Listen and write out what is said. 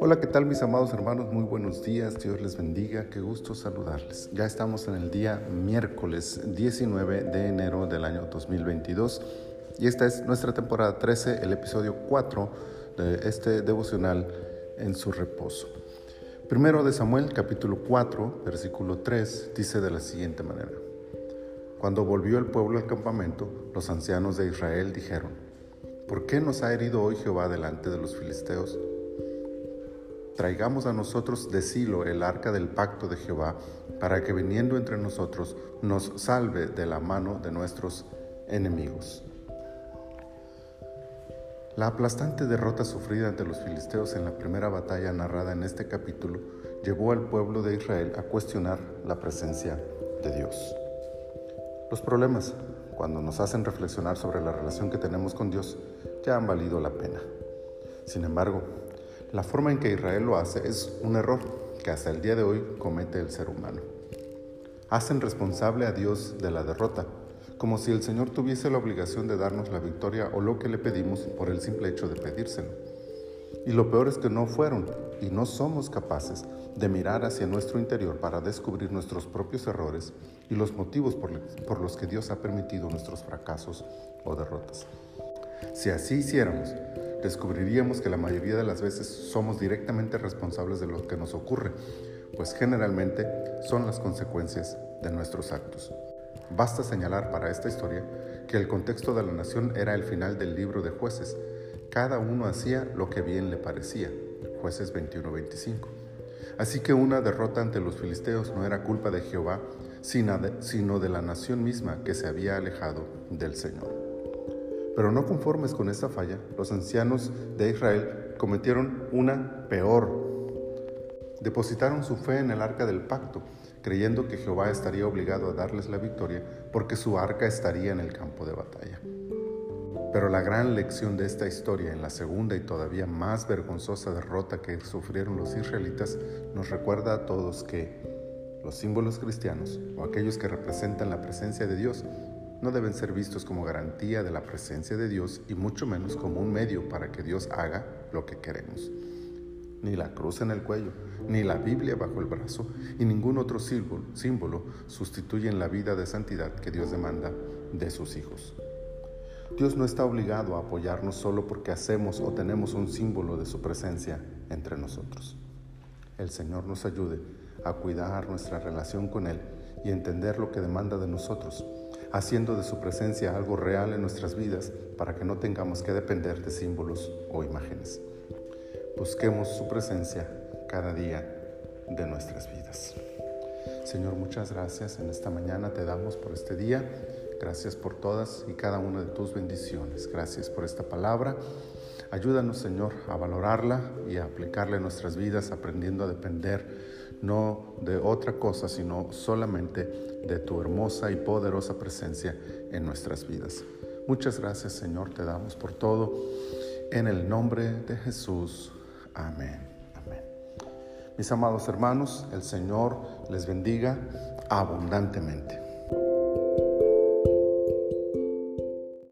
Hola, ¿qué tal mis amados hermanos? Muy buenos días, Dios les bendiga, qué gusto saludarles. Ya estamos en el día miércoles 19 de enero del año 2022 y esta es nuestra temporada 13, el episodio 4 de este devocional en su reposo. Primero de Samuel capítulo 4, versículo 3 dice de la siguiente manera. Cuando volvió el pueblo al campamento, los ancianos de Israel dijeron, ¿por qué nos ha herido hoy Jehová delante de los filisteos? traigamos a nosotros de Silo el arca del pacto de Jehová, para que viniendo entre nosotros nos salve de la mano de nuestros enemigos. La aplastante derrota sufrida ante los filisteos en la primera batalla narrada en este capítulo llevó al pueblo de Israel a cuestionar la presencia de Dios. Los problemas, cuando nos hacen reflexionar sobre la relación que tenemos con Dios, ya han valido la pena. Sin embargo, la forma en que Israel lo hace es un error que hasta el día de hoy comete el ser humano. Hacen responsable a Dios de la derrota, como si el Señor tuviese la obligación de darnos la victoria o lo que le pedimos por el simple hecho de pedírselo. Y lo peor es que no fueron y no somos capaces de mirar hacia nuestro interior para descubrir nuestros propios errores y los motivos por, los que Dios ha permitido nuestros fracasos o derrotas. Si así hiciéramos, descubriríamos que la mayoría de las veces somos directamente responsables de lo que nos ocurre, pues generalmente son las consecuencias de nuestros actos. Basta señalar para esta historia que el contexto de la nación era el final del libro de jueces. Cada uno hacía lo que bien le parecía. Jueces 21-25. Así que una derrota ante los filisteos no era culpa de Jehová, sino de la nación misma que se había alejado del Señor. Pero no conformes con esta falla, los ancianos de Israel cometieron una peor. Depositaron su fe en el arca del pacto, creyendo que Jehová estaría obligado a darles la victoria porque su arca estaría en el campo de batalla. Pero la gran lección de esta historia en la segunda y todavía más vergonzosa derrota que sufrieron los israelitas nos recuerda a todos que los símbolos cristianos o aquellos que representan la presencia de Dios no deben ser vistos como garantía de la presencia de Dios y mucho menos como un medio para que Dios haga lo que queremos. Ni la cruz en el cuello, ni la Biblia bajo el brazo y ningún otro símbolo sustituyen la vida de santidad que Dios demanda de sus hijos. Dios no está obligado a apoyarnos solo porque hacemos o tenemos un símbolo de su presencia entre nosotros. El Señor nos ayude a cuidar nuestra relación con Él y entender lo que demanda de nosotros haciendo de su presencia algo real en nuestras vidas para que no tengamos que depender de símbolos o imágenes. Busquemos su presencia cada día de nuestras vidas. Señor, muchas gracias en esta mañana te damos por este día. Gracias por todas y cada una de tus bendiciones. Gracias por esta palabra. Ayúdanos, Señor, a valorarla y a aplicarla en nuestras vidas, aprendiendo a depender no de otra cosa, sino solamente de tu hermosa y poderosa presencia en nuestras vidas. Muchas gracias, Señor, te damos por todo. En el nombre de Jesús. Amén. Amén. Mis amados hermanos, el Señor les bendiga abundantemente.